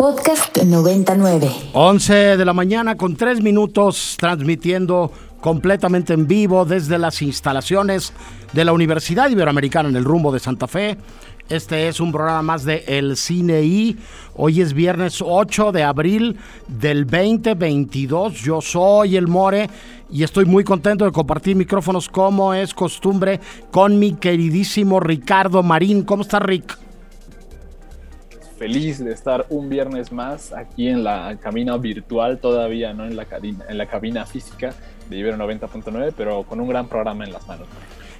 Podcast 99. 11 de la mañana con 3 minutos transmitiendo completamente en vivo desde las instalaciones de la Universidad Iberoamericana en el rumbo de Santa Fe. Este es un programa más de El Cine. Hoy es viernes 8 de abril del 2022. Yo soy el More y estoy muy contento de compartir micrófonos como es costumbre con mi queridísimo Ricardo Marín. ¿Cómo está Rick? Feliz de estar un viernes más aquí en la cabina virtual, todavía no en la, cabina, en la cabina física de Ibero 90.9, pero con un gran programa en las manos.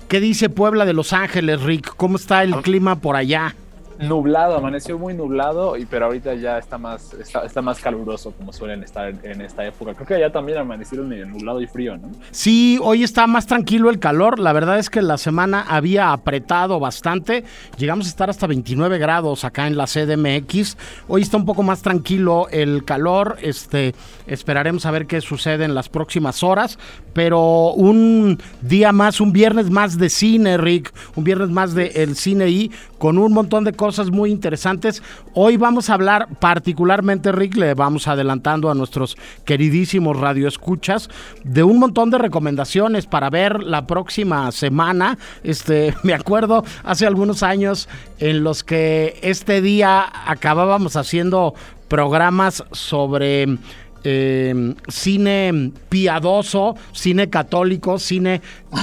¿Qué dice Puebla de Los Ángeles, Rick? ¿Cómo está el ah. clima por allá? Nublado, amaneció muy nublado, y, pero ahorita ya está más, está, más caluroso como suelen estar en, esta época. Creo que allá también amanecieron medio nublado y frío, ¿no? Sí, hoy está más tranquilo el calor. La verdad es que la semana había apretado bastante. Llegamos a estar hasta 29 grados acá en la CDMX. Hoy está un poco más tranquilo el calor. Este, esperaremos a ver qué sucede en las próximas horas. Pero un día más, un viernes más de cine, Rick. Un viernes más de cine y con un montón de cosas cosas muy interesantes. Hoy vamos a hablar particularmente, Rick, le vamos adelantando a nuestros queridísimos radioescuchas de un montón de recomendaciones para ver la próxima semana. Este, me acuerdo hace algunos años en los que este día acabábamos haciendo programas sobre eh, cine piadoso, cine católico, cine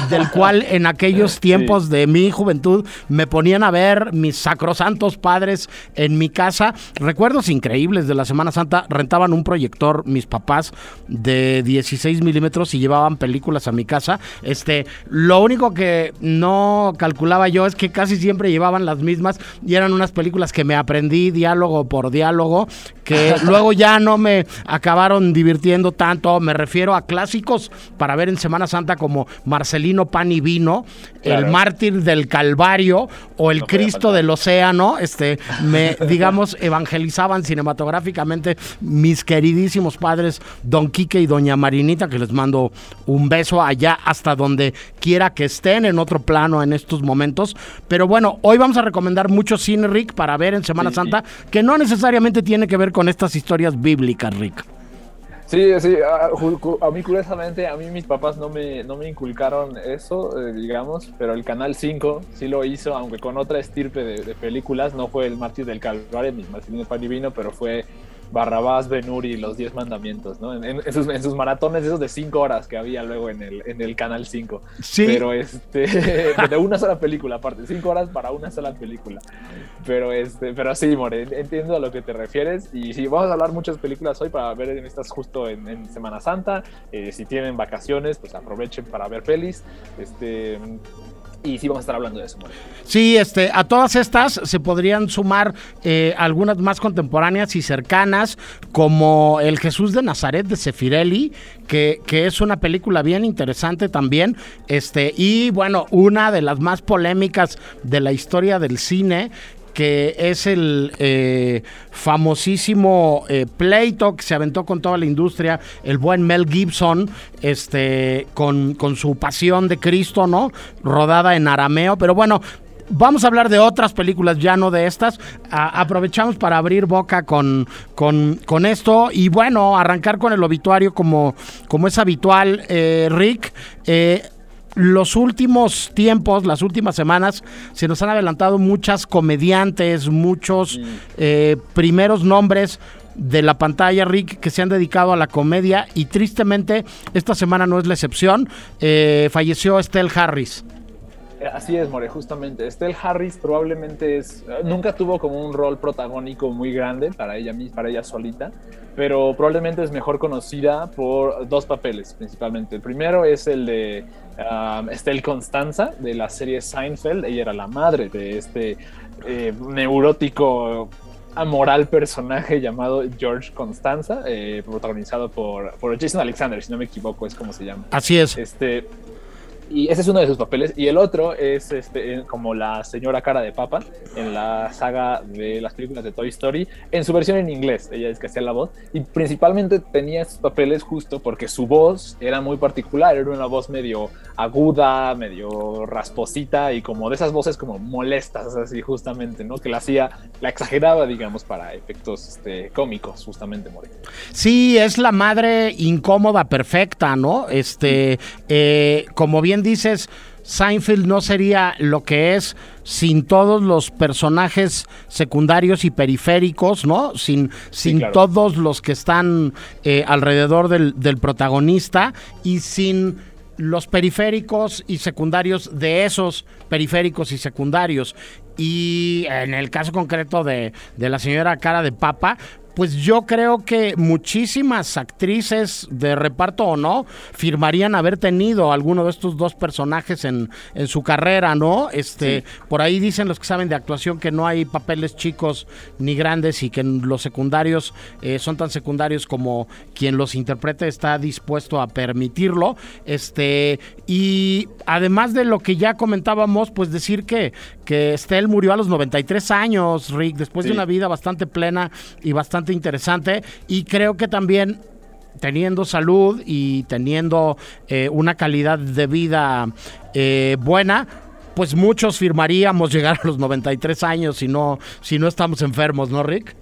del cual en aquellos tiempos de mi juventud me ponían a ver mis sacrosantos padres en mi casa. Recuerdos increíbles de la Semana Santa, rentaban un proyector mis papás de 16 milímetros y llevaban películas a mi casa. Este, lo único que no calculaba yo es que casi siempre llevaban las mismas y eran unas películas que me aprendí diálogo por diálogo, que luego ya no me acabaron divirtiendo tanto. Me refiero a clásicos para ver en Semana Santa como Marcelino Pan y Vino, El Mártir del Calvario o El Cristo del Océano. Este, me, digamos, evangelizaban cinematográficamente mis queridísimos padres, Don Quique y Doña Marinita, que les mando un beso allá hasta donde quiera que estén en otro plano en estos momentos. Pero bueno, hoy vamos a recomendar mucho cine, Rick, para ver en Semana Santa, que no necesariamente tiene que ver con estas historias bíblicas, Rick. Sí, sí, a, mí curiosamente, a mí mis papás no me, no me inculcaron eso, eh, digamos, pero el Canal 5 sí lo hizo, aunque con otra estirpe de, películas, no fue el Mártir del Calvario ni Marcelino Panivino, pero fue Barrabás, Benuri y los 10 mandamientos, ¿no? En, sus, maratones esos de 5 horas que había luego en el, en el Canal 5. Sí. Pero este, de una sola película aparte, 5 horas para una sola película. Pero este, pero sí, More, entiendo a lo que te refieres y sí, vamos a hablar muchas películas hoy para ver en estas justo en, Semana Santa. Eh, si tienen vacaciones, pues aprovechen para ver pelis. Este, y sí vamos a estar hablando de eso. Sí, este, a todas estas se podrían sumar eh, algunas más contemporáneas y cercanas, como El Jesús de Nazaret de Sefirelli, que, que, es una película bien interesante también, este, y bueno, una de las más polémicas de la historia del cine, que es el eh, famosísimo eh, pleito que se aventó con toda la industria, el buen Mel Gibson, este, con, con su pasión de Cristo, ¿no? Rodada en arameo, pero bueno, Vamos a hablar de otras películas, ya no de estas. aprovechamos para abrir boca con, con, con, esto y bueno, arrancar con el obituario como, como es habitual, eh, Rick. Eh, los últimos tiempos, las últimas semanas, se nos han adelantado muchas comediantes, muchos eh, primeros nombres de la pantalla, Rick, que se han dedicado a la comedia y tristemente esta semana no es la excepción. Eh, falleció Estelle Harris. Así es, More, justamente. Estelle Harris probablemente es. Nunca tuvo como un rol protagónico muy grande para ella, para ella solita, pero probablemente es mejor conocida por dos papeles principalmente. El primero es el de um, Estelle Constanza de la serie Seinfeld. Ella era la madre de este eh, neurótico amoral personaje llamado George Constanza, eh, protagonizado por, por Jason Alexander, si no me equivoco, es como se llama. Así es. Este, Y ese es uno de sus papeles. Y el otro es este, como la señora cara de papa en la saga de las películas de Toy Story, en su versión en inglés. Ella es que hacía la voz. Y principalmente tenía estos papeles justo porque su voz era muy particular. Era una voz medio aguda, medio rasposita y como de esas voces como molestas, así justamente, ¿no? Que la hacía, la exageraba, digamos, para efectos este, cómicos, justamente, More. Sí, es la madre incómoda perfecta, ¿no? Este, eh, como bien dices, Seinfeld no sería lo que es sin todos los personajes secundarios y periféricos, ¿no? Sin, sin todos los que están eh, alrededor del, del protagonista y sin los periféricos y secundarios de esos periféricos y secundarios. Y en el caso concreto de, de la señora cara de papa, pues yo creo que muchísimas actrices de reparto o no firmarían haber tenido alguno de estos dos personajes en, en su carrera, ¿no? Este, por ahí dicen los que saben de actuación que no hay papeles chicos ni grandes y que los secundarios eh, son tan secundarios como quien los interprete está dispuesto a permitirlo. Este, y además de lo que ya comentábamos, pues decir que, que Estelle murió a los 93 años, Rick, después de una vida bastante plena y bastante interesante y creo que también teniendo salud y teniendo eh, una calidad de vida eh, buena, pues muchos firmaríamos llegar a los 93 años si no, si no estamos enfermos, ¿no, Rick?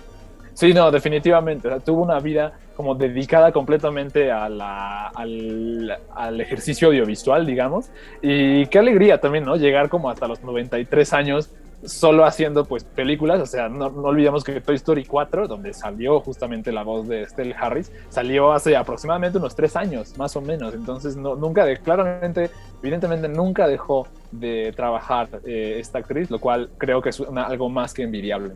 Sí, no, definitivamente. tuvo una vida como dedicada completamente al, al, ejercicio audiovisual, digamos. Y qué alegría también, ¿no? Llegar como hasta los 93 años solo haciendo pues películas, o sea, no, olvidemos que Toy Story 4, donde salió justamente la voz de Estelle Harris, salió hace aproximadamente unos tres años, más o menos, entonces no, nunca, de, claramente, evidentemente nunca dejó de trabajar eh, esta actriz, lo cual creo que es algo más que envidiable.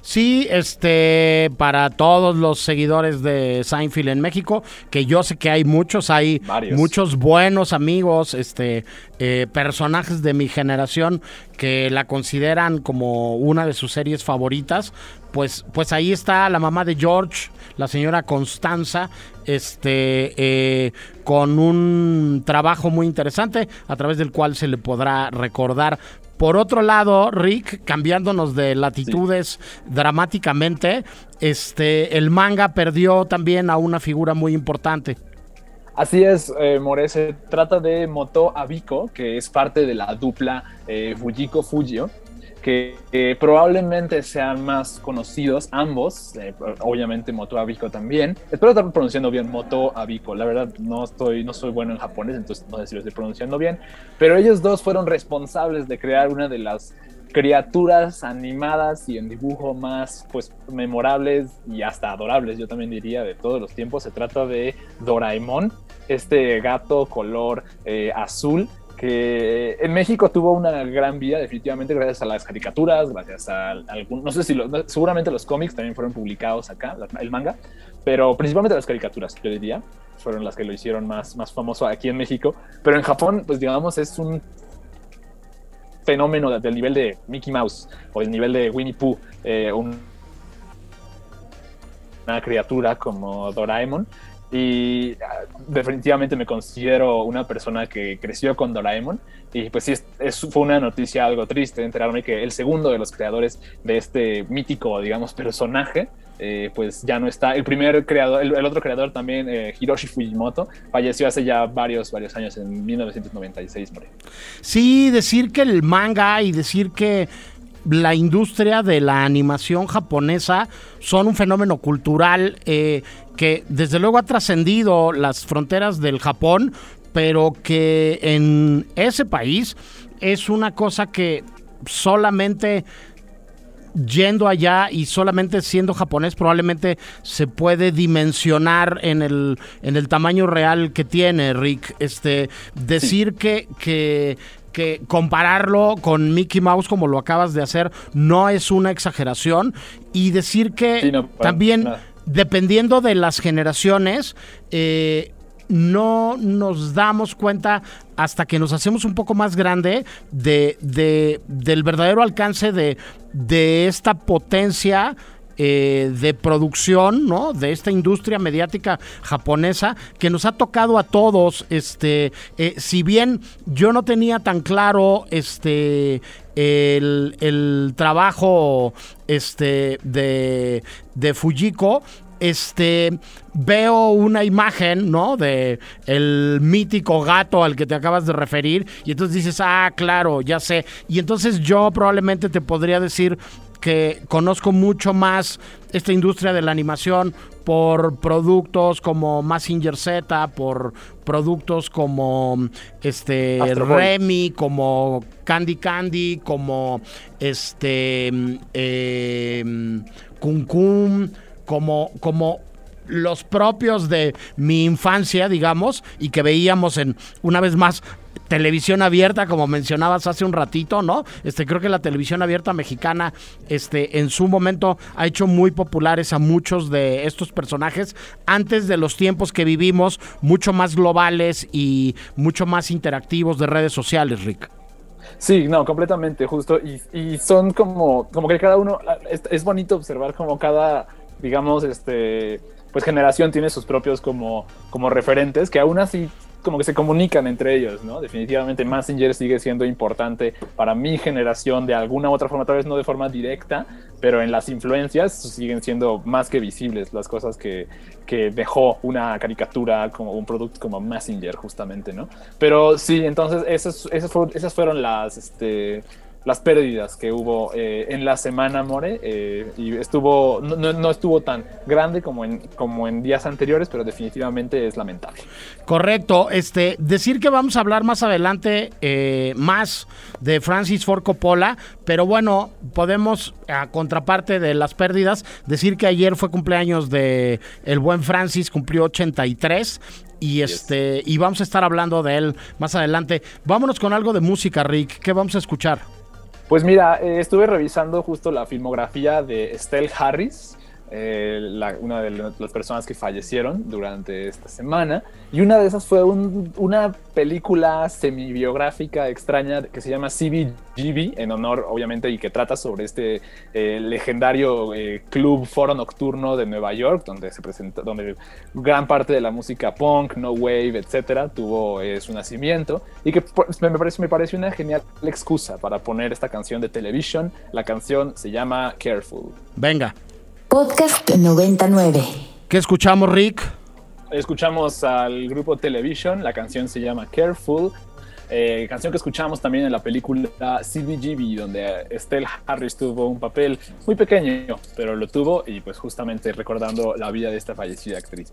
Sí, este, para todos los seguidores de Seinfeld en México, que yo sé que hay muchos, hay muchos buenos amigos, este, eh, personajes de mi generación que la consideran como una de sus series favoritas, pues, pues ahí está la mamá de George, la señora Constanza, este, eh, con un trabajo muy interesante a través del cual se le podrá recordar. Por otro lado, Rick, cambiándonos de latitudes dramáticamente, este, el manga perdió también a una figura muy importante. Así es, eh, More, se trata de Moto Abiko, que es parte de la dupla eh, Fujiko Fujio, que probablemente sean más conocidos ambos, eh, obviamente Moto Abiko también. Espero estar pronunciando bien Moto Abiko, la verdad no, estoy, no soy bueno en japonés, entonces no sé si lo estoy pronunciando bien, pero ellos dos fueron responsables de crear una de las criaturas animadas y en dibujo más pues memorables y hasta adorables, yo también diría, de todos los tiempos. Se trata de Doraemon, este gato color eh, azul que en México tuvo una gran vida, definitivamente, gracias a las caricaturas, gracias a algún, no sé si, seguramente los cómics también fueron publicados acá, el manga, pero principalmente las caricaturas, yo diría, fueron las que lo hicieron más, más famoso aquí en México. Pero en Japón, pues digamos, es un fenómeno del nivel de Mickey Mouse o el nivel de Winnie Pooh, eh, una criatura como Doraemon, y ah, definitivamente me considero una persona que creció con Doraemon y pues sí, fue una noticia algo triste enterarme que el segundo de los creadores de este mítico, digamos, personaje, eh, pues ya no está. El primer creador, el, otro creador también, eh, Hiroshi Fujimoto, falleció hace ya varios, varios años, en 1996. Sí, decir que el manga y decir que la industria de la animación japonesa son un fenómeno cultural eh, que desde luego ha trascendido las fronteras del Japón, pero que en ese país es una cosa que solamente yendo allá y solamente siendo japonés probablemente se puede dimensionar en el, en el tamaño real que tiene Rick. Este, decir que, que que compararlo con Mickey Mouse como lo acabas de hacer no es una exageración y decir que también dependiendo de las generaciones eh, no nos damos cuenta hasta que nos hacemos un poco más grande de, del verdadero alcance de, de esta potencia eh, de producción, ¿no? De esta industria mediática japonesa que nos ha tocado a todos. Este, eh, si bien yo no tenía tan claro este el, trabajo este de, de Fujiko, este veo una imagen, ¿no? De el mítico gato al que te acabas de referir y entonces dices, "Ah, claro, ya sé." Y entonces yo probablemente te podría decir que conozco mucho más esta industria de la animación por productos como Massinger Z, por productos como este Remy, como Candy Candy, como este eh, Kun Kun, como, como los propios de mi infancia, digamos, y que veíamos en, una vez más, televisión abierta, como mencionabas hace un ratito, ¿no? Este, creo que la televisión abierta mexicana, este, en su momento ha hecho muy populares a muchos de estos personajes antes de los tiempos que vivimos, mucho más globales y mucho más interactivos de redes sociales, Rick. Sí, no, completamente, justo. Y, son como, como que cada uno, es, es bonito observar como cada digamos, este, pues generación tiene sus propios como, como referentes que aún así como que se comunican entre ellos, ¿no? Definitivamente Messenger sigue siendo importante para mi generación de alguna u otra forma, tal vez no de forma directa, pero en las influencias siguen siendo más que visibles las cosas que, que dejó una caricatura como un producto como Messenger justamente, ¿no? Pero sí, entonces esas, fueron, esas fueron las, este, las pérdidas que hubo eh, en la semana, More, eh, y estuvo, no, estuvo tan grande como en, como en días anteriores, pero definitivamente es lamentable. Correcto, este, decir que vamos a hablar más adelante eh, más de Francis Ford Coppola, pero bueno, podemos, a contraparte de las pérdidas, decir que ayer fue cumpleaños de el buen Francis, cumplió 83 y este y vamos a estar hablando de él más adelante. Vámonos con algo de música, Rick. ¿Qué vamos a escuchar? Pues mira, eh, estuve revisando justo la filmografía de Estelle Harris, eh, una de las personas que fallecieron durante esta semana. Y una de esas fue una película semi-biográfica extraña que se llama CBGB, en honor, obviamente, y que trata sobre este eh, legendario eh, club foro nocturno de Nueva York, donde se presenta, donde gran parte de la música punk, no wave, etcétera, tuvo su nacimiento. Y que me parece, me parece una genial excusa para poner esta canción de televisión. La canción se llama Careful. Venga. Podcast 99. ¿Qué escuchamos, Rick? Escuchamos al grupo Television, la canción se llama Careful, eh, canción que escuchamos también en la película CBGB, donde Estelle Harris tuvo un papel muy pequeño, pero lo tuvo y pues justamente recordando la vida de esta fallecida actriz.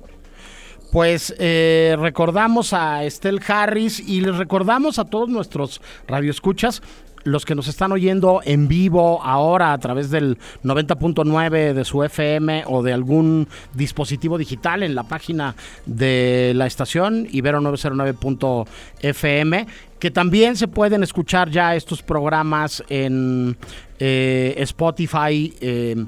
Pues eh, recordamos a Estelle Harris y les recordamos a todos nuestros radioescuchas los que nos están oyendo en vivo ahora a través del 90.9 de su FM o de algún dispositivo digital en la página de la estación ibero909.fm, que también se pueden escuchar ya estos programas en eh, Spotify. Eh,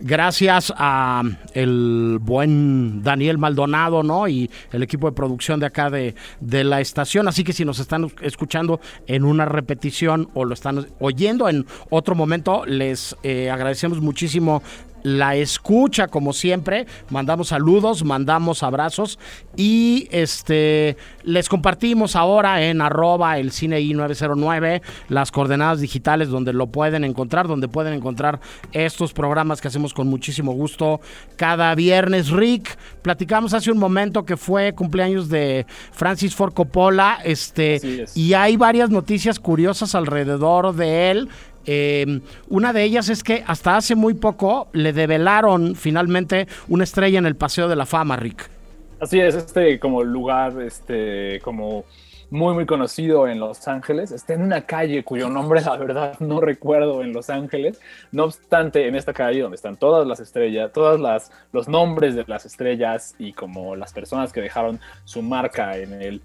gracias a el buen Daniel Maldonado, ¿no? Y el equipo de producción de acá de, de, la estación. Así que si nos están escuchando en una repetición o lo están oyendo en otro momento, les eh, agradecemos muchísimo la escucha como siempre. Mandamos saludos, mandamos abrazos y este les compartimos ahora en arroba el cine i909 las coordenadas digitales donde lo pueden encontrar, donde pueden encontrar estos programas que hacemos con muchísimo gusto cada viernes. Rick, platicamos hace un momento que fue cumpleaños de Francis Ford Coppola, este, y hay varias noticias curiosas alrededor de él. Em, una de ellas es que hasta hace muy poco le develaron finalmente una estrella en el Paseo de la Fama, Rick. Así es, este como lugar, este como muy muy conocido en Los Ángeles, está en una calle cuyo nombre la verdad no recuerdo en Los Ángeles. No obstante, en esta calle donde están todas las estrellas, todas las los nombres de las estrellas y como las personas que dejaron su marca en el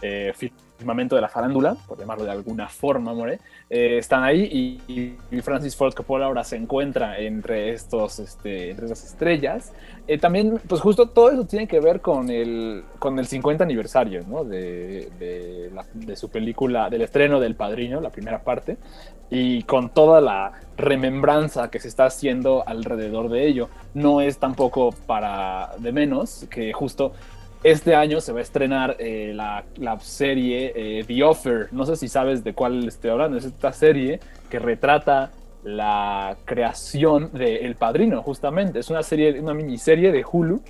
eh, firmamento de la farándula, por llamarlo de alguna forma, more, eh, están ahí y, Francis Ford Coppola ahora se encuentra entre, estos, este, entre esas estrellas. Eh, también, pues justo todo eso tiene que ver con el, con el 50 aniversario ¿no? de, de, de su película, del estreno del Padrino, la primera parte, y con toda la remembranza que se está haciendo alrededor de ello. No es tampoco para de menos que justo este año se va a estrenar eh, la, serie eh, The Offer. No sé si sabes de cuál estoy hablando. Es esta serie que retrata la creación de El Padrino, justamente. Es una serie, una miniserie de Hulu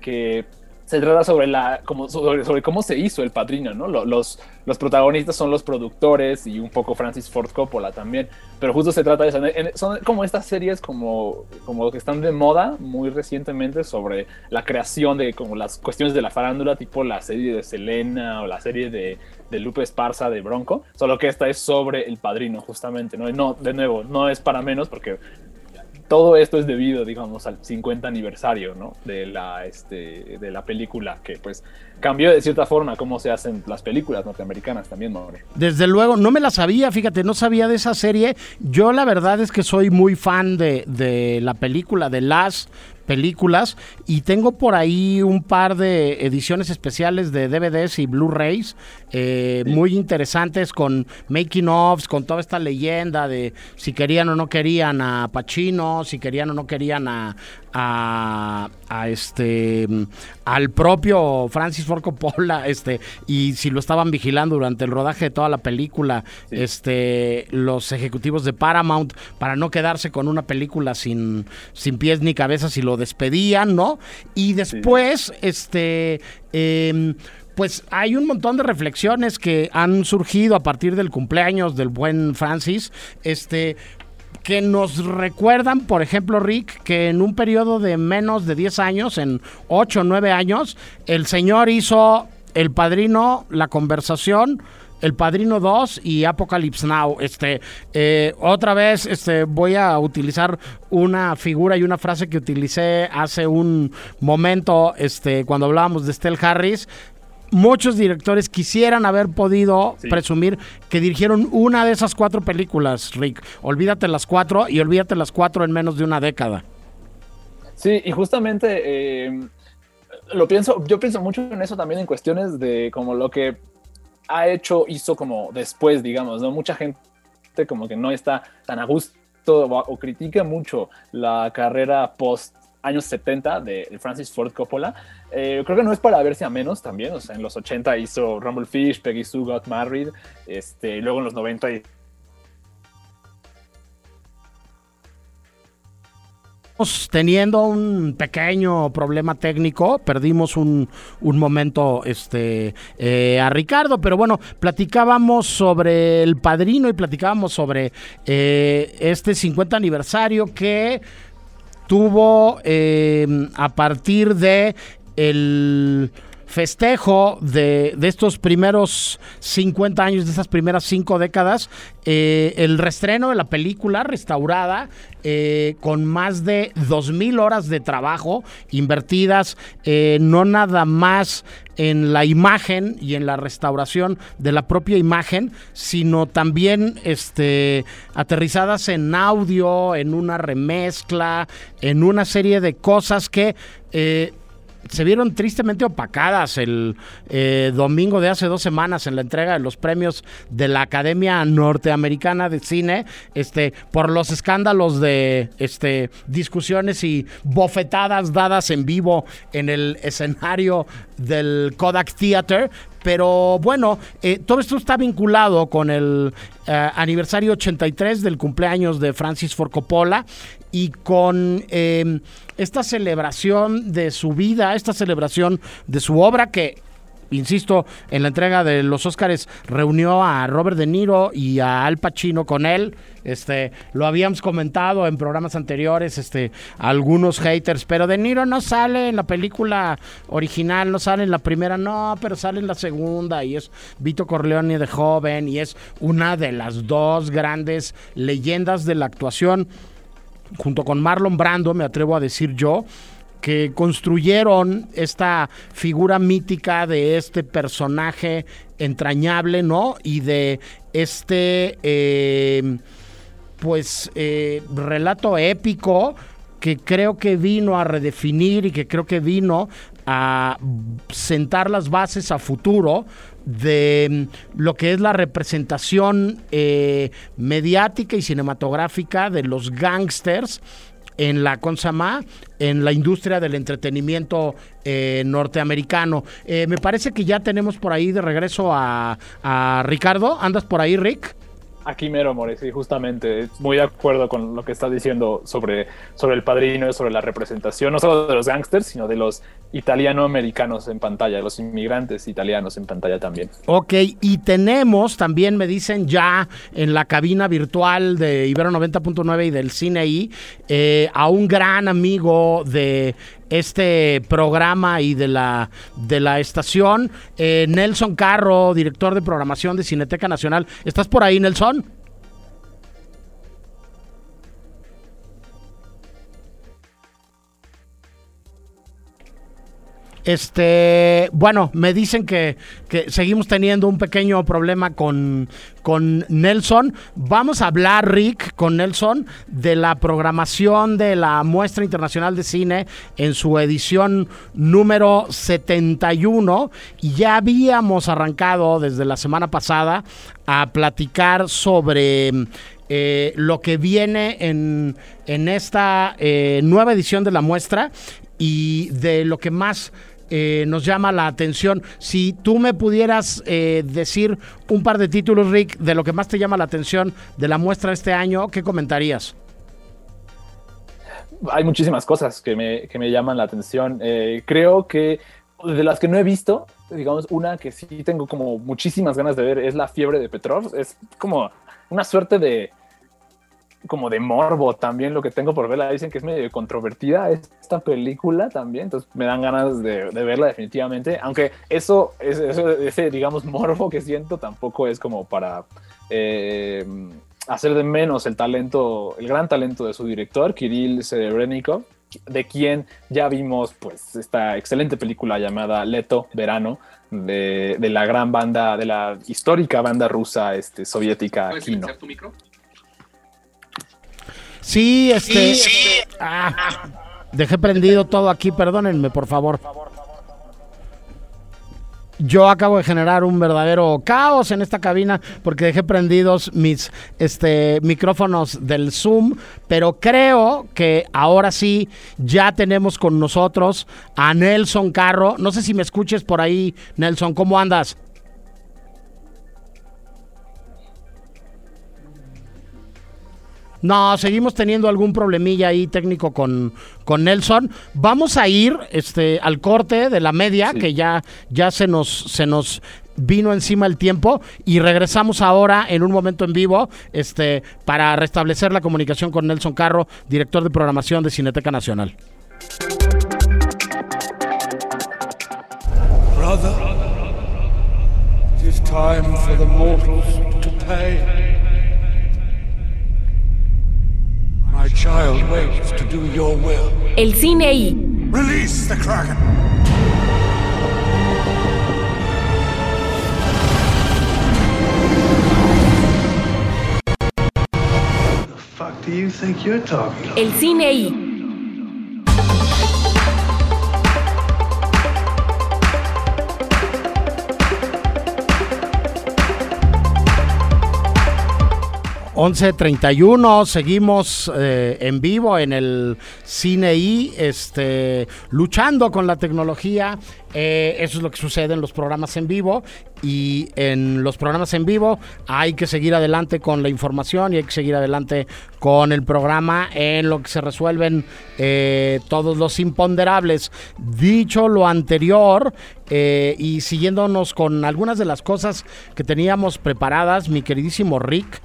que se trata sobre, la, como, sobre, cómo se hizo El Padrino, ¿no? Los, los protagonistas son los productores y un poco Francis Ford Coppola también, pero justo se trata de eso. Son como estas series como, como que están de moda muy recientemente sobre la creación de como las cuestiones de la farándula, tipo la serie de Selena o la serie de, de Lupe Esparza de Bronco, solo que esta es sobre El Padrino, justamente, ¿no? no, de nuevo, no es para menos porque todo esto es debido, digamos, al 50 aniversario, ¿no? De la, este, de la película, que pues cambió de cierta forma cómo se hacen las películas norteamericanas también, Maure. Desde luego, no me la sabía, fíjate, no sabía de esa serie. Yo la verdad es que soy muy fan de, de la película de Las películas y tengo por ahí un par de ediciones especiales de DVDs y Blu-rays eh, muy interesantes con making ofs, con toda esta leyenda de si querían o no querían a Pacino, si querían o no querían a, a, este al propio Francis Ford Coppola este y si lo estaban vigilando durante el rodaje de toda la película este los ejecutivos de Paramount para no quedarse con una película sin sin pies ni cabeza si lo despedían no y después este em, pues hay un montón de reflexiones que han surgido a partir del cumpleaños del buen Francis, este, que nos recuerdan, por ejemplo, Rick, que en un periodo de menos de 10 años, en 8 o 9 años, el señor hizo El Padrino, La Conversación, El Padrino 2 y Apocalypse Now. Este, eh, otra vez este, voy a utilizar una figura y una frase que utilicé hace un momento este, cuando hablábamos de Stell Harris muchos directores quisieran haber podido presumir que dirigieron una de esas cuatro películas, Rick. Olvídate las cuatro y olvídate las cuatro en menos de una década. Sí, y justamente eh, lo pienso, yo pienso mucho en eso también en cuestiones de como lo que ha hecho, hizo como después, digamos, ¿no? Mucha gente como que no está tan a gusto o critica mucho la carrera post años 70 de Francis Ford Coppola. Eh, creo que no es para verse a menos también, o sea, en los 80 hizo Rumble Fish, Peggy Sue Got Married, este, luego en los 90 teniendo un pequeño problema técnico, perdimos un, momento este, eh, a Ricardo, pero bueno, platicábamos sobre el padrino y platicábamos sobre eh, este 50 aniversario que tuvo eh, a partir de el festejo de, estos primeros 50 años, de estas primeras cinco décadas, eh, el restreno de la película restaurada eh, con más de 2.000 horas de trabajo invertidas, eh, no nada más en la imagen y en la restauración de la propia imagen, sino también este, aterrizadas en audio, en una remezcla, en una serie de cosas que se vieron tristemente opacadas el eh, domingo de hace dos semanas en la entrega de los premios de la Academia Norteamericana de Cine, este, por los escándalos de este, discusiones y bofetadas dadas en vivo en el escenario del Kodak Theater. Pero bueno, eh, todo esto está vinculado con el eh, aniversario 83 del cumpleaños de Francis Ford Coppola y con em, esta celebración de su vida, esta celebración de su obra que insisto, en la entrega de los Óscares reunió a Robert De Niro y a Al Pacino con él. Este, lo habíamos comentado en programas anteriores, este, algunos haters, pero De Niro no sale en la película original, no sale en la primera, no, pero sale en la segunda y es Vito Corleone de joven y es una de las dos grandes leyendas de la actuación junto con Marlon Brando, me atrevo a decir yo, que construyeron esta figura mítica de este personaje entrañable, ¿no? Y de este, eh, pues, eh, relato épico que creo que vino a redefinir y que creo que vino a sentar las bases a futuro de lo que es la representación eh, mediática y cinematográfica de los gangsters en la Consama, en la industria del entretenimiento eh, norteamericano. Eh, me parece que ya tenemos por ahí de regreso a, a Ricardo. ¿Andas por ahí, Rick? Aquí mero, More, sí, justamente. Muy de acuerdo con lo que estás diciendo sobre, sobre el padrino sobre la representación, no solo de los gángsters, sino de los italiano-americanos en pantalla, los inmigrantes italianos en pantalla también. Ok, y tenemos también, me dicen ya en la cabina virtual de Ibero 90.9 y del Cine I, eh, a un gran amigo de este programa y de la, de la estación. Eh, Nelson Carro, director de programación de Cineteca Nacional. ¿Estás por ahí, Nelson? Este, bueno, me dicen que, que, seguimos teniendo un pequeño problema con, con Nelson. Vamos a hablar, Rick, con Nelson, de la programación de la Muestra Internacional de Cine en su edición número 71. Y ya habíamos arrancado desde la semana pasada a platicar sobre eh, lo que viene en, en esta eh, nueva edición de la muestra y de lo que más eh, nos llama la atención. Si tú me pudieras eh, decir un par de títulos, Rick, de lo que más te llama la atención de la muestra este año, ¿qué comentarías? Hay muchísimas cosas que me, que me llaman la atención. Eh, creo que de las que no he visto, digamos, una que sí tengo como muchísimas ganas de ver es La fiebre de Petrov. Es como una suerte de como de morbo también lo que tengo por verla. Dicen que es medio controvertida esta película también, entonces me dan ganas de, verla definitivamente. Aunque eso, ese, digamos, morbo que siento tampoco es como para eh, hacer de menos el talento, el gran talento de su director, Kirill Serebrennikov, de quien ya vimos pues esta excelente película llamada Leto Verano, de, la gran banda, de la histórica banda rusa este, soviética Kino. tu micro? Sí, este. Ah, dejé prendido todo aquí, perdónenme, por favor. Yo acabo de generar un verdadero caos en esta cabina porque dejé prendidos mis este, micrófonos del Zoom, pero creo que ahora sí ya tenemos con nosotros a Nelson Carro. No sé si me escuches por ahí, Nelson, ¿cómo andas? No, seguimos teniendo algún problemilla ahí técnico con, con Nelson. Vamos a ir este, al corte de la media, que ya, ya se, nos, se nos vino encima el tiempo y regresamos ahora en un momento en vivo este, para restablecer la comunicación con Nelson Carro, director de programación de Cineteca Nacional. Brother, it time for the mortals to pay. My child waits to do your will. El cine y. Release the Kraken. The fuck do you think you're talking about? El cine y. 11.31, seguimos eh, en vivo en el cine este, luchando con la tecnología. Eh, eso es lo que sucede en los programas en vivo y en los programas en vivo hay que seguir adelante con la información y hay que seguir adelante con el programa en lo que se resuelven eh, todos los imponderables. Dicho lo anterior y siguiéndonos con algunas de las cosas que teníamos preparadas, mi queridísimo Rick,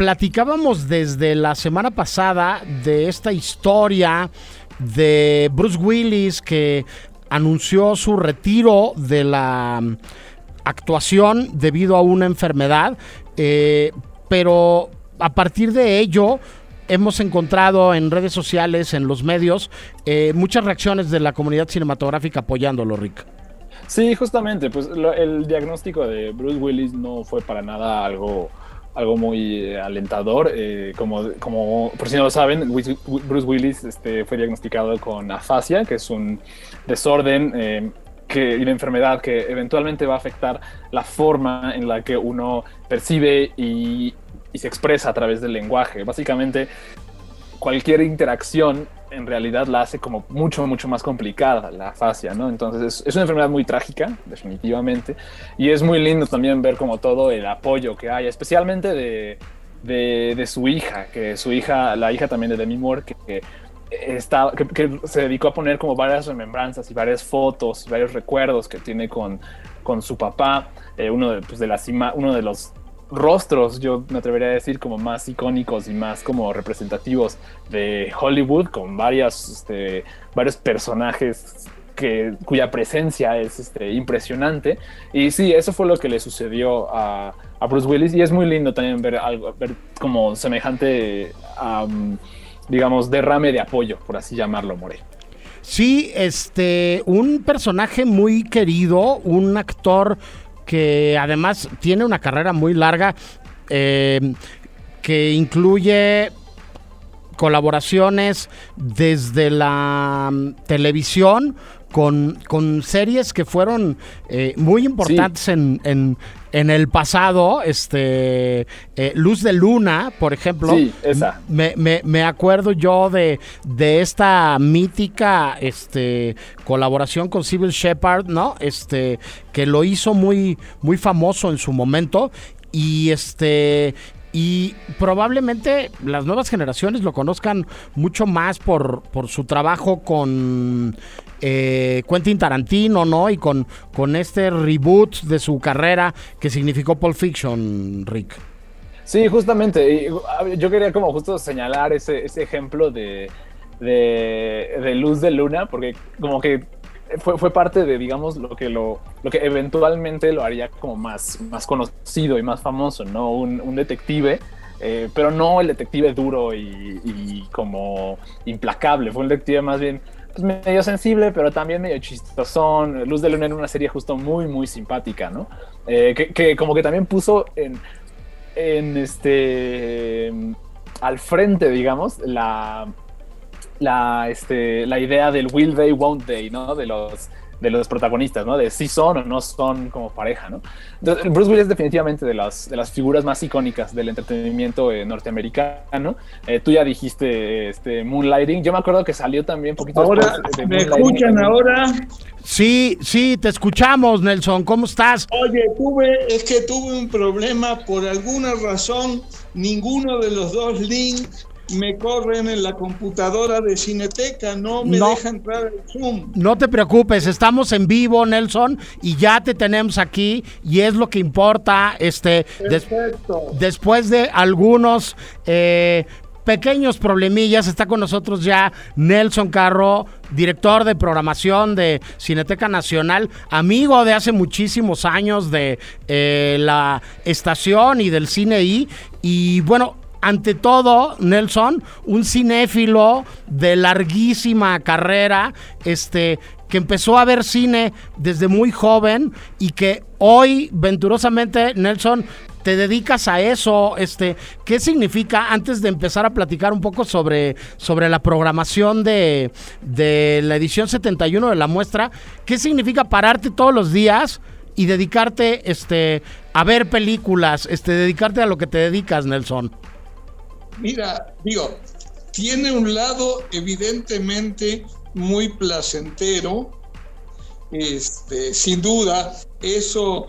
Platicábamos desde la semana pasada de esta historia de Bruce Willis que anunció su retiro de la actuación debido a una enfermedad, eh, pero a partir de ello hemos encontrado en redes sociales, en los medios, eh, muchas reacciones de la comunidad cinematográfica apoyándolo, Rick. Sí, justamente, pues el diagnóstico de Bruce Willis no fue para nada algo, algo muy alentador. Eh, como, como por si no lo saben, Bruce Willis este, fue diagnosticado con afasia, que es un desorden eh, y una enfermedad que eventualmente va a afectar la forma en la que uno percibe y, y se expresa a través del lenguaje. Básicamente, cualquier interacción en realidad la hace como mucho, mucho más complicada la fascia, ¿no? Entonces es, una enfermedad muy trágica, definitivamente, y es muy lindo también ver como todo el apoyo que hay, especialmente de, de, su hija, que su hija, la hija también de Demi Moore, que, está, que, se dedicó a poner como varias remembranzas y varias fotos y varios recuerdos que tiene con, con su papá, eh, uno, de, pues, de las, uno de los rostros, yo me atrevería a decir, como más icónicos y más como representativos de Hollywood, con varias, este, varios personajes que, cuya presencia es este, impresionante. Y sí, eso fue lo que le sucedió a, Bruce Willis. Y es muy lindo también ver algo, ver como semejante, digamos, derrame de apoyo, por así llamarlo, More. Sí, este, un personaje muy querido, un actor que además tiene una carrera muy larga eh, que incluye colaboraciones desde la mm, televisión con, con, series que fueron eh, muy importantes en, en, el pasado. Este eh, Luz de Luna, por ejemplo. Sí, esa. Me, me, me, acuerdo yo de, de esta mítica este, colaboración con Civil Shepard, ¿no? Este, que lo hizo muy, muy famoso en su momento. Y este y probablemente las nuevas generaciones lo conozcan mucho más por, por su trabajo con eh, Quentin Tarantino, ¿no? Y con, con este reboot de su carrera que significó Pulp Fiction, Rick. Sí, justamente. Yo quería como justo señalar ese, ese ejemplo de, de, Luz de Luna, porque como que fue, fue, parte de, digamos, lo que, lo, lo, que eventualmente lo haría como más, más conocido y más famoso, ¿no? Un, un detective, eh, pero no el detective duro y, y, como implacable, fue un detective más bien pues, medio sensible, pero también medio chistosón. Luz de Luna en una serie justo muy, muy simpática, ¿no? Eh, que, que, como que también puso en, en este, al frente, digamos, la la, este, la idea del will they, won't they, ¿no? De los, de los protagonistas, ¿no? De si son o no son como pareja, ¿no? Bruce Willis es definitivamente de las, de las figuras más icónicas del entretenimiento eh, norteamericano. Eh, tú ya dijiste este, Moonlighting. Yo me acuerdo que salió también un poquito ahora, de ¿Me escuchan ahora? Sí, sí, te escuchamos, Nelson. ¿Cómo estás? Oye, tuve, es que tuve un problema por alguna razón. Ninguno de los dos links me corren en la computadora de Cineteca, no me deja entrar al Zoom. No te preocupes, estamos en vivo, Nelson, y ya te tenemos aquí, y es lo que importa, este, después de algunos eh, pequeños problemillas, está con nosotros ya Nelson Carro, director de programación de Cineteca Nacional, amigo de hace muchísimos años de eh, la estación y del cine I, y bueno, ante todo, Nelson, un cinéfilo de larguísima carrera, este, que empezó a ver cine desde muy joven y que hoy, venturosamente, Nelson, te dedicas a eso, este, ¿qué significa antes de empezar a platicar un poco sobre, sobre la programación de, de la edición 71 de la muestra? ¿Qué significa pararte todos los días y dedicarte este, a ver películas, este, dedicarte a lo que te dedicas, Nelson? Mira, digo, tiene un lado evidentemente muy placentero, este, sin duda, eso,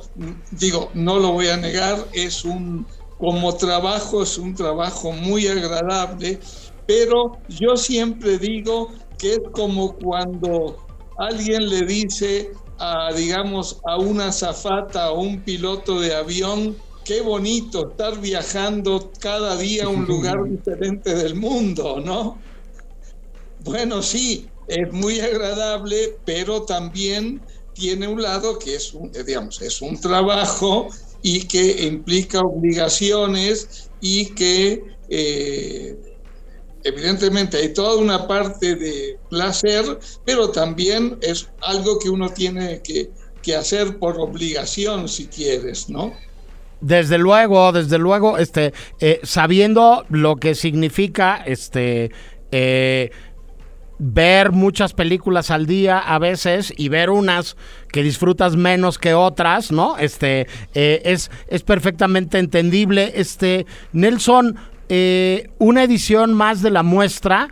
digo, no lo voy a negar, es un, como trabajo, es un trabajo muy agradable, pero yo siempre digo que es como cuando alguien le dice a, digamos, a una zafata o un piloto de avión, qué bonito estar viajando cada día a un lugar diferente del mundo, ¿no? Bueno, sí, es muy agradable, pero también tiene un lado que es un, digamos, es un trabajo y que implica obligaciones y que, eh, evidentemente hay toda una parte de placer, pero también es algo que uno tiene que, hacer por obligación, si quieres, ¿no? Desde luego, desde luego, este, eh, sabiendo lo que significa, este, eh, ver muchas películas al día a veces y ver unas que disfrutas menos que otras, ¿no? Este eh, es, es perfectamente entendible. Este Nelson, eh, una edición más de la muestra.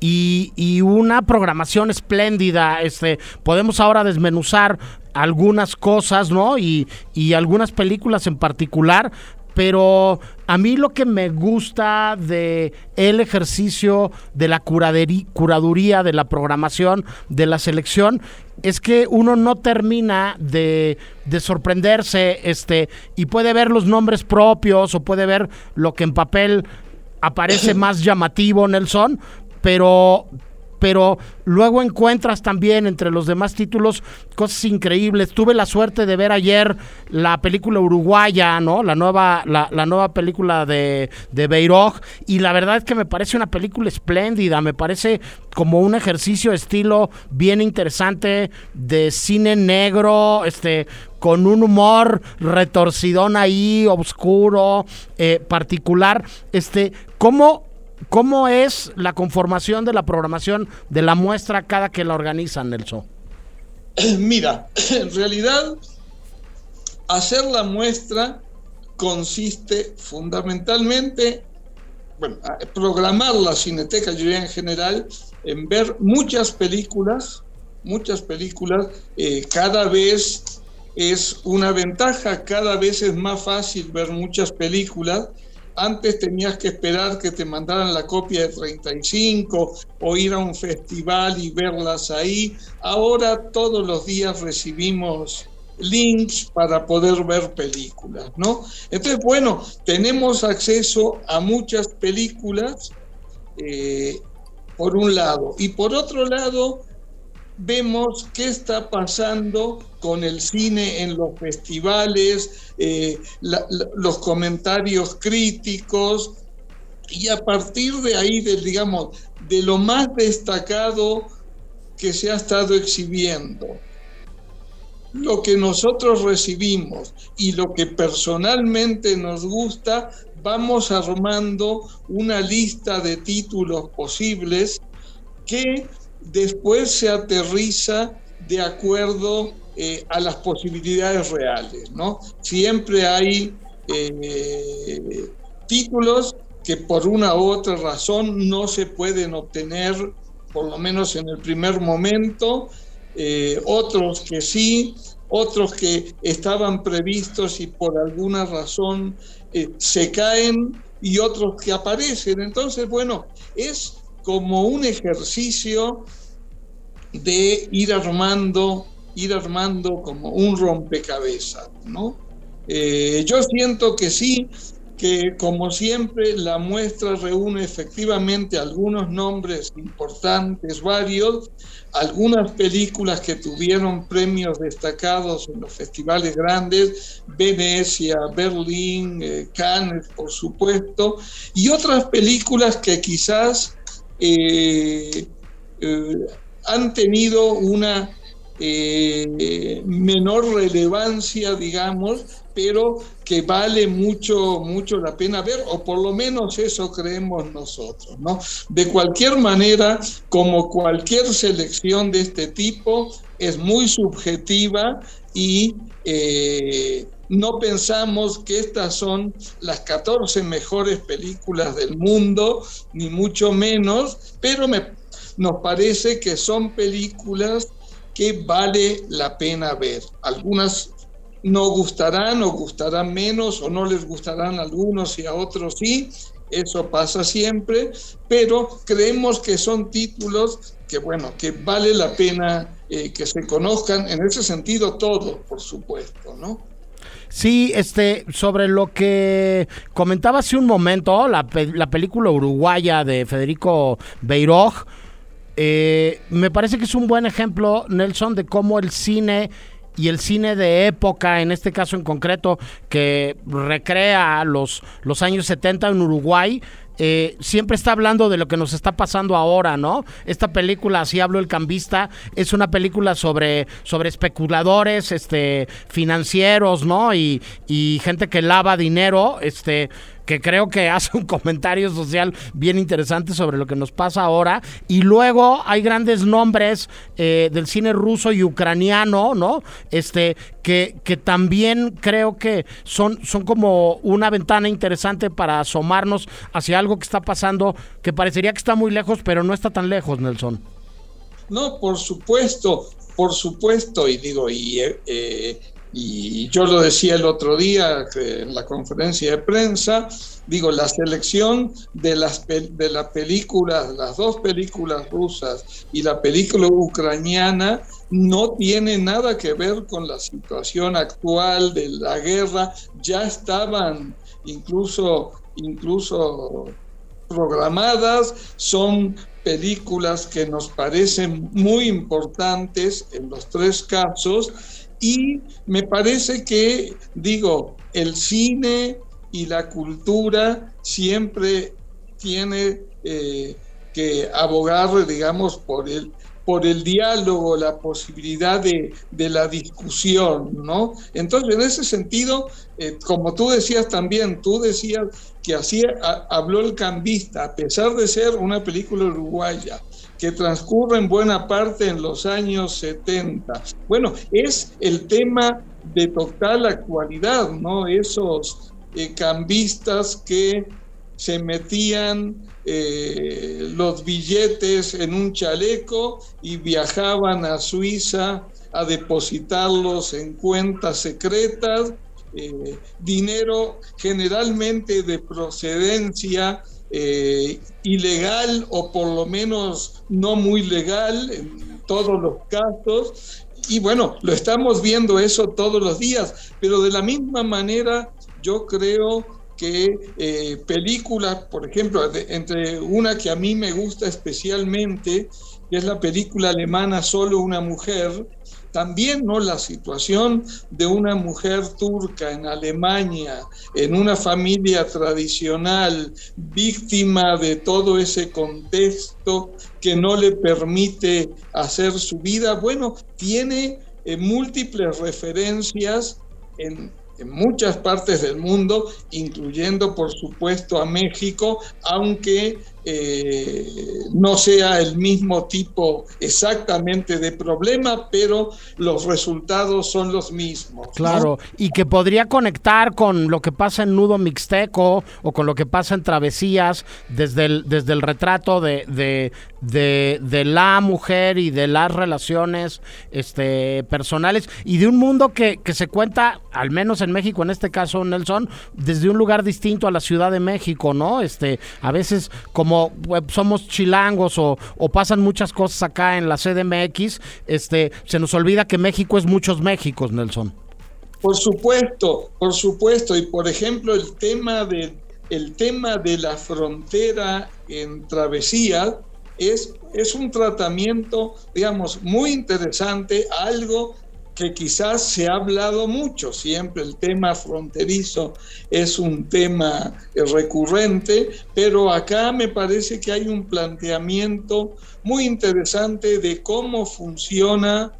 Y, y, una programación espléndida. Este, podemos ahora desmenuzar algunas cosas, ¿no? Y, y algunas películas en particular pero a mí lo que me gusta de el ejercicio de la curaduría, de la programación, de la selección, es que uno no termina de, de, sorprenderse este, y puede ver los nombres propios o puede ver lo que en papel aparece más llamativo, Nelson, pero, pero luego encuentras también entre los demás títulos cosas increíbles. Tuve la suerte de ver ayer la película uruguaya, ¿no? La nueva, la, nueva película de, de Beiroj. Y la verdad es que me parece una película espléndida. Me parece como un ejercicio estilo bien interesante de cine negro, este, con un humor retorcidón ahí, oscuro, eh, particular. Este, ¿cómo ¿Cómo es la conformación de la programación de la muestra cada que la organizan, Nelson? Mira, en realidad hacer la muestra consiste fundamentalmente, bueno, programar la cineteca, yo en general, en ver muchas películas, muchas películas, eh, cada vez es una ventaja, cada vez es más fácil ver muchas películas antes tenías que esperar que te mandaran la copia de 35 o ir a un festival y verlas ahí. Ahora todos los días recibimos links para poder ver películas, ¿no? Entonces, bueno, tenemos acceso a muchas películas, eh, por un lado, y por otro lado, vemos qué está pasando con el cine en los festivales, eh, los comentarios críticos, y a partir de ahí, de, digamos, de lo más destacado que se ha estado exhibiendo, lo que nosotros recibimos y lo que personalmente nos gusta, vamos armando una lista de títulos posibles que después se aterriza de acuerdo eh, a las posibilidades reales, ¿no? Siempre hay eh, títulos que por una u otra razón no se pueden obtener, por lo menos en el primer momento, eh, otros que sí, otros que estaban previstos y por alguna razón se caen y otros que aparecen. Entonces, bueno, es como un ejercicio de ir armando, ir armando como un rompecabezas, ¿no? Eh, yo siento que sí, que como siempre la muestra reúne efectivamente algunos nombres importantes, varios, algunas películas que tuvieron premios destacados en los festivales grandes, Venecia, Berlín, eh, Cannes, por supuesto, y otras películas que quizás eh, han tenido una eh, menor relevancia, digamos, pero que vale mucho, mucho la pena ver, o por lo menos eso creemos nosotros, ¿no? De cualquier manera, como cualquier selección de este tipo, es muy subjetiva y eh, no pensamos que estas son las 14 mejores películas del mundo, ni mucho menos, pero me nos parece que son películas que vale la pena ver. Algunas no gustarán o gustarán menos o no les gustarán a algunos y a otros sí, eso pasa siempre, pero creemos que son títulos que bueno, que vale la pena eh, que se conozcan, en ese sentido todo, por supuesto, ¿no? Sí, este, sobre lo que comentaba hace un momento, la, la película uruguaya de Federico Beiroj, eh, me parece que es un buen ejemplo, Nelson, de cómo el cine y el cine de época, en este caso en concreto, que recrea los, los años 70 en Uruguay, eh, siempre está hablando de lo que nos está pasando ahora, ¿no? Esta película, así hablo el cambista, es una película sobre, sobre especuladores, este, financieros, ¿no? Y, y gente que lava dinero, este que creo que hace un comentario social bien interesante sobre lo que nos pasa ahora. Y luego hay grandes nombres eh, del cine ruso y ucraniano, ¿no? Este, que, que también creo que son, son como una ventana interesante para asomarnos hacia algo que está pasando, que parecería que está muy lejos, pero no está tan lejos, Nelson. No, por supuesto, por supuesto, y digo, y eh, y yo lo decía el otro día en la conferencia de prensa, digo, la selección de las, de las películas, las dos películas rusas y la película ucraniana no tiene nada que ver con la situación actual de la guerra, ya estaban incluso, incluso programadas, son películas que nos parecen muy importantes en los tres casos y me parece que, digo, el cine y la cultura siempre tiene eh, que abogar, digamos, por el, por el diálogo, la posibilidad de, la discusión, ¿no? Entonces, en ese sentido, eh, como tú decías también, tú decías que así habló el cambista, a pesar de ser una película uruguaya, que transcurre en buena parte en los años 70. Bueno, es el tema de total actualidad, ¿no? Esos eh, cambistas que se metían eh, los billetes en un chaleco y viajaban a Suiza a depositarlos en cuentas secretas, eh, dinero generalmente de procedencia eh, ilegal o por lo menos no muy legal en todos los casos. Y bueno, lo estamos viendo eso todos los días, pero de la misma manera yo creo que eh, películas, por ejemplo, entre una que a mí me gusta especialmente, que es la película alemana Solo una mujer, también ¿no? la situación de una mujer turca en Alemania, en una familia tradicional, víctima de todo ese contexto que no le permite hacer su vida, bueno, tiene eh, múltiples referencias en, en muchas partes del mundo, incluyendo por supuesto a México, aunque eh, no sea el mismo tipo exactamente de problema, pero los resultados son los mismos. Claro, y que podría conectar con lo que pasa en Nudo Mixteco o con lo que pasa en Travesías desde el, desde el retrato de, de, de, la mujer y de las relaciones este, personales y de un mundo que, que se cuenta, al menos en México, en este caso, Nelson, desde un lugar distinto a la Ciudad de México, ¿no? Este, a veces como somos chilangos o, pasan muchas cosas acá en la CDMX, este, se nos olvida que México es muchos Méxicos, Nelson. Por supuesto, por supuesto. Y por ejemplo, el tema de, el tema de la frontera en travesía es, es un tratamiento, digamos, muy interesante, algo que quizás se ha hablado mucho, siempre el tema fronterizo es un tema recurrente, pero acá me parece que hay un planteamiento muy interesante de cómo funciona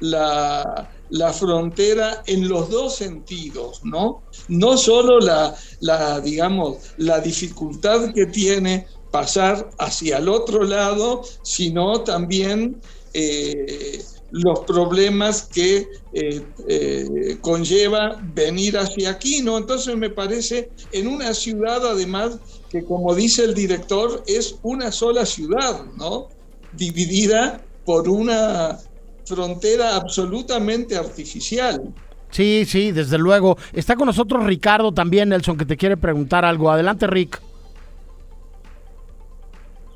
la, frontera en los dos sentidos, ¿no? No solo la, la, digamos, la dificultad que tiene pasar hacia el otro lado, sino también eh, los problemas que eh, eh, conlleva venir hacia aquí, ¿no? Entonces me parece en una ciudad además que como dice el director es una sola ciudad, ¿no? Dividida por una frontera absolutamente artificial. Sí, sí, desde luego. Está con nosotros Ricardo también, Nelson, que te quiere preguntar algo. Adelante, Rick.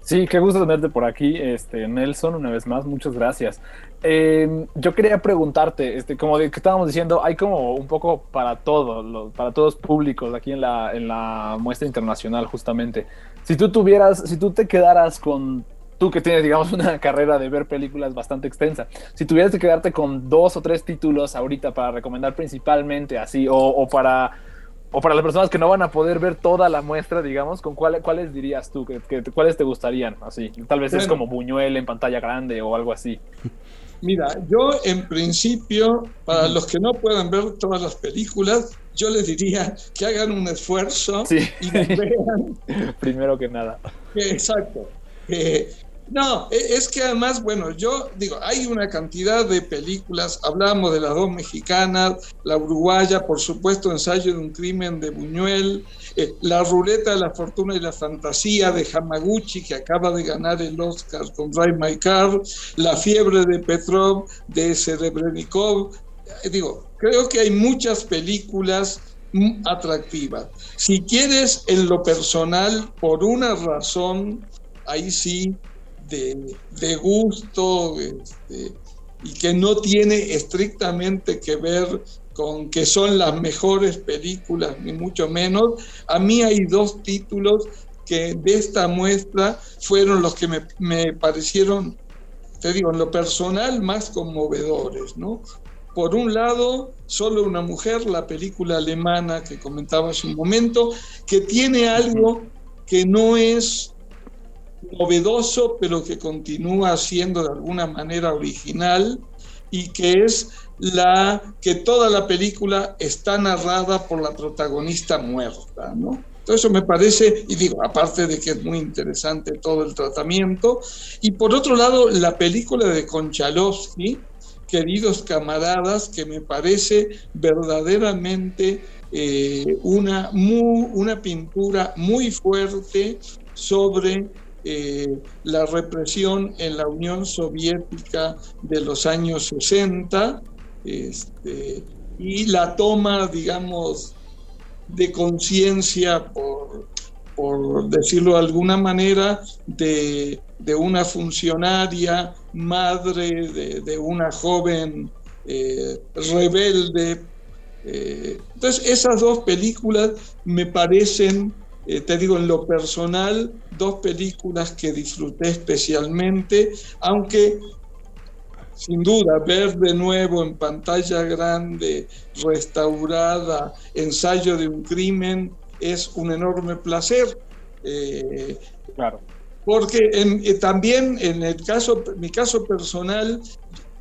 Sí, qué gusto tenerte por aquí, este Nelson, una vez más, muchas gracias. Em, yo quería preguntarte, este, como que estábamos diciendo, hay como un poco para todos, para todos públicos aquí en la, en la muestra internacional, justamente. Si tú tuvieras, si tú te quedaras con, tú que tienes, digamos, una carrera de ver películas bastante extensa, si tuvieras que quedarte con dos o tres títulos ahorita para recomendar principalmente así, o para o para las personas que no van a poder ver toda la muestra, digamos, ¿con cuáles dirías tú? ¿Cuáles te gustarían? Así, tal vez es como Buñuel en pantalla grande o algo así. Mira, yo en principio, para los que no puedan ver todas las películas, yo les diría que hagan un esfuerzo y vean. Primero que nada. Exacto. No, e, es que además, bueno, yo digo, hay una cantidad de películas, hablamos de las dos mexicanas, la uruguaya, por supuesto, ensayo de un crimen de Buñuel, eh, la ruleta de la fortuna y la fantasía de Hamaguchi, que acaba de ganar el Oscar con Drive My Car, La fiebre de Petrov de Serebrennikov. Eh, digo, creo que hay muchas películas atractivas. Si quieres, en lo personal, por una razón, ahí sí, de, de gusto este, y que no tiene estrictamente que ver con que son las mejores películas, ni mucho menos. A mí hay dos títulos que de esta muestra fueron los que me, parecieron, te digo, en lo personal más conmovedores, ¿no? Por un lado, Solo una mujer, la película alemana que comentaba hace un momento, que tiene algo que no es novedoso, pero que continúa siendo de alguna manera original y que es la que toda la película está narrada por la protagonista muerta, ¿no? Todo eso me parece, y digo, aparte de que es muy interesante todo el tratamiento, y por otro lado, la película de Konchalovsky, queridos camaradas, que me parece verdaderamente eh, una, una pintura muy fuerte sobre eh, la represión en la Unión Soviética de los años 60 este, y la toma, digamos, de conciencia, por, por, decirlo de alguna manera, de, una funcionaria, madre de, una joven eh, rebelde. Eh, entonces, esas dos películas me parecen eh, te digo, en lo personal, dos películas que disfruté especialmente, aunque sin duda ver de nuevo en pantalla grande, restaurada, ensayo de un crimen, es un enorme placer. Eh, claro. Porque eh, también en el caso, mi caso personal,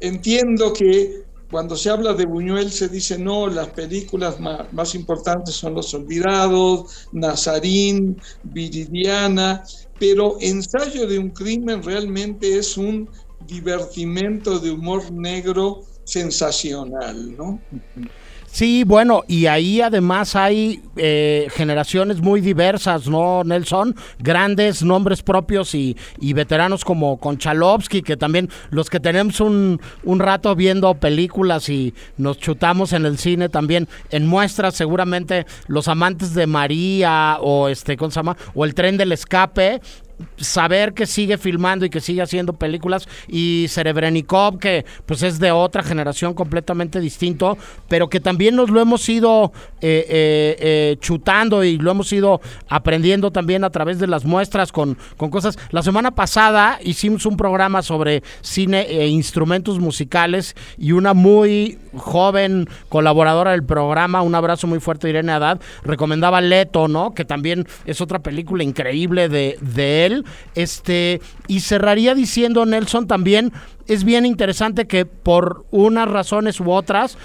entiendo que cuando se habla de Buñuel se dice, no, las películas más, importantes son Los Olvidados, Nazarín, Viridiana, pero Ensayo de un crimen realmente es un divertimento de humor negro sensacional, ¿no? Sí, bueno, y ahí además hay eh, generaciones muy diversas, ¿no, Nelson? Grandes nombres propios y, veteranos como Konchalovsky, que también los que tenemos un, un, rato viendo películas y nos chutamos en el cine también, en muestras seguramente los amantes de María o este, ¿cómo se llama? O el tren del escape, saber que sigue filmando y que sigue haciendo películas y Serebrenikov que pues es de otra generación completamente distinto pero que también nos lo hemos ido eh, eh, eh, chutando y lo hemos ido aprendiendo también a través de las muestras con, con cosas. La semana pasada hicimos un programa sobre cine e instrumentos musicales y una muy joven colaboradora del programa un abrazo muy fuerte Irene Haddad recomendaba Leto no que también es otra película increíble de, de este, y cerraría diciendo, Nelson, también es bien interesante que por unas razones u otras,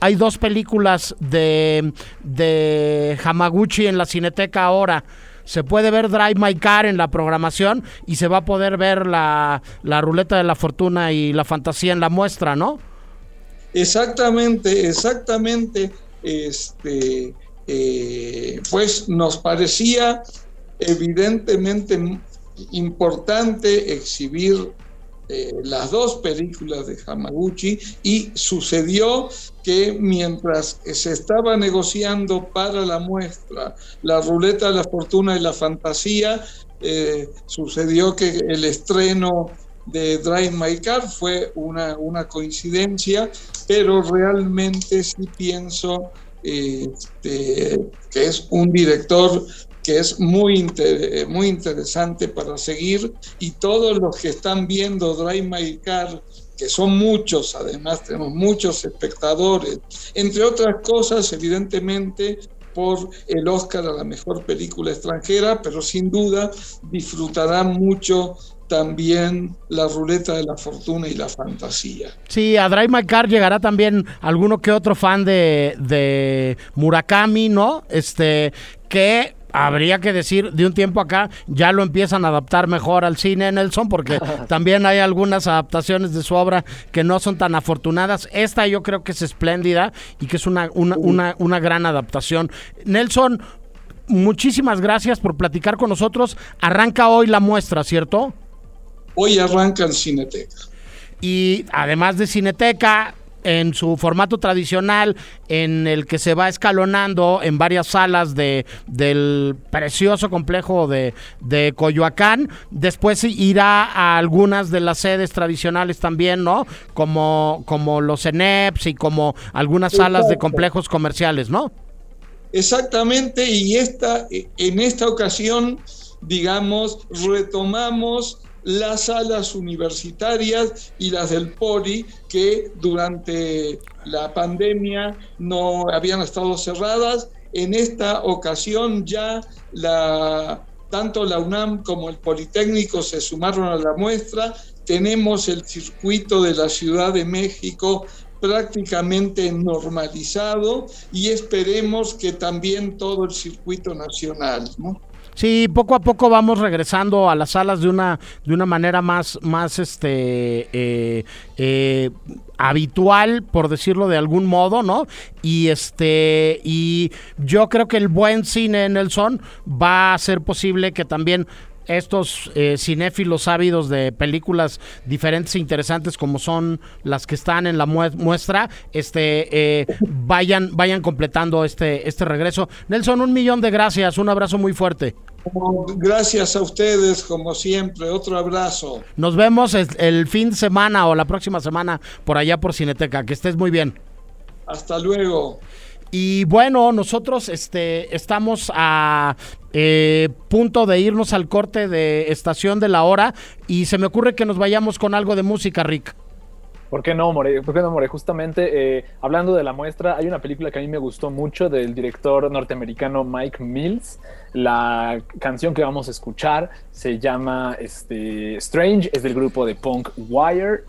hay dos películas de, de Hamaguchi en la Cineteca ahora se puede ver Drive My Car en la programación y se va a poder ver la, la, ruleta de la fortuna y la fantasía en la muestra, ¿no? Exactamente, exactamente. Este, eh, pues nos parecía evidentemente importante exhibir eh, las dos películas de Hamaguchi y sucedió que mientras se estaba negociando para la muestra la ruleta de la fortuna y la fantasía, eh, sucedió que el estreno de Drive My Car fue una, una coincidencia, pero realmente sí pienso este, que es un director que es muy, muy interesante para seguir y todos los que están viendo Drive My Car, que son muchos, además tenemos muchos espectadores, entre otras cosas, evidentemente, por el Oscar a la mejor película extranjera, pero sin duda disfrutarán mucho también la ruleta de la fortuna y la fantasía. Sí, a Drive My Car llegará también alguno que otro fan de, de Murakami, ¿no? Este, que habría que decir, de un tiempo acá ya lo empiezan a adaptar mejor al cine, Nelson, porque también hay algunas adaptaciones de su obra que no son tan afortunadas. Esta yo creo que es espléndida y que es una, una, una, una gran adaptación. Nelson, muchísimas gracias por platicar con nosotros. Arranca hoy la muestra, ¿cierto? Hoy arranca en Cineteca. Y además de Cineteca, en su formato tradicional, en el que se va escalonando en varias salas de, del precioso complejo de, de Coyoacán. Después irá a algunas de las sedes tradicionales también, ¿no? Como, como los ENEPs y como algunas salas de complejos comerciales, ¿no? Exactamente, y esta, en esta ocasión, digamos, retomamos las salas universitarias y las del PORI que durante la pandemia no habían estado cerradas. En esta ocasión ya tanto la UNAM como el Politécnico se sumaron a la muestra. Tenemos el circuito de la Ciudad de México prácticamente normalizado y esperemos que también todo el circuito nacional. ¿no? Sí, poco a poco vamos regresando a las salas de una de una manera más más este eh, eh, habitual, por decirlo de algún modo, ¿no? Y este y yo creo que el buen cine Nelson va a hacer posible que también estos eh, cinéfilos ávidos de películas diferentes e interesantes como son las que están en la muestra, este, eh, vayan, vayan completando este, este regreso. Nelson, un millón de gracias, un abrazo muy fuerte. Gracias a ustedes, como siempre. Otro abrazo. Nos vemos el fin de semana o la próxima semana por allá por Cineteca. Que estés muy bien. Hasta luego. Y bueno, nosotros este, estamos a eh, punto de irnos al corte de estación de la hora y se me ocurre que nos vayamos con algo de música, Rick. ¿Por qué no, More? ¿Por qué no, More? Justamente eh, hablando de la muestra, hay una película que a mí me gustó mucho del director norteamericano Mike Mills. La canción que vamos a escuchar se llama este, Strange, es del grupo de punk Wire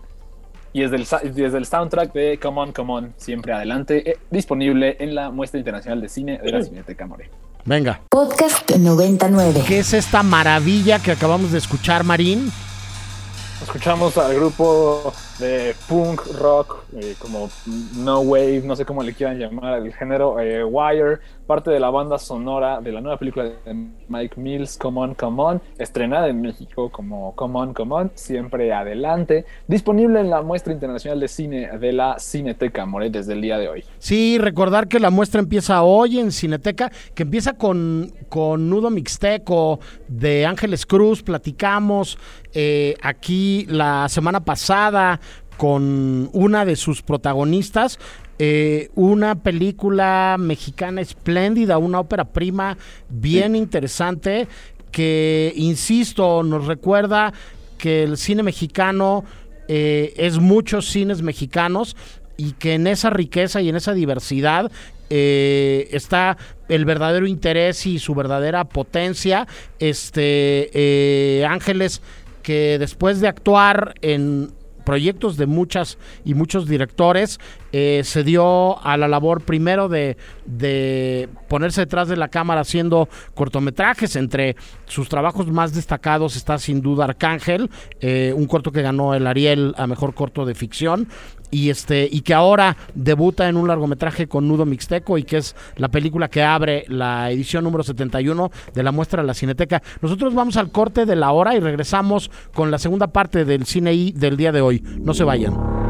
y es del, desde el soundtrack de Come On, Come On, siempre adelante, eh, disponible en la muestra internacional de cine de la Cineteca More. Venga. Podcast 99. ¿Qué es esta maravilla que acabamos de escuchar, Marín? Escuchamos al grupo de punk rock, eh, como no wave, no sé cómo le quieran llamar el género, eh, Wire, parte de la banda sonora de la nueva película de Mike Mills, Come On, Come On, estrenada en México como Come On, Come On, siempre adelante, disponible en la muestra internacional de cine de la Cineteca More desde el día de hoy. Sí, recordar que la muestra empieza hoy en Cineteca, que empieza con, con Nudo Mixteco de Ángeles Cruz, platicamos eh, aquí la semana pasada con una de sus protagonistas, eh, una película mexicana espléndida, una ópera prima bien interesante que, insisto, nos recuerda que el cine mexicano eh, es muchos cines mexicanos y que en esa riqueza y en esa diversidad eh, está el verdadero interés y su verdadera potencia. Este Ángeles que después de actuar en proyectos de muchas y muchos directores, eh, se dio a la labor primero de, de, ponerse detrás de la cámara haciendo cortometrajes. Entre sus trabajos más destacados está sin duda Arcángel, eh, un corto que ganó el Ariel a mejor corto de ficción y este y que ahora debuta en un largometraje con Nudo Mixteco y que es la película que abre la edición número 71 de la muestra de la Cineteca. Nosotros vamos al corte de la hora y regresamos con la segunda parte del cine I del día de hoy. No se vayan.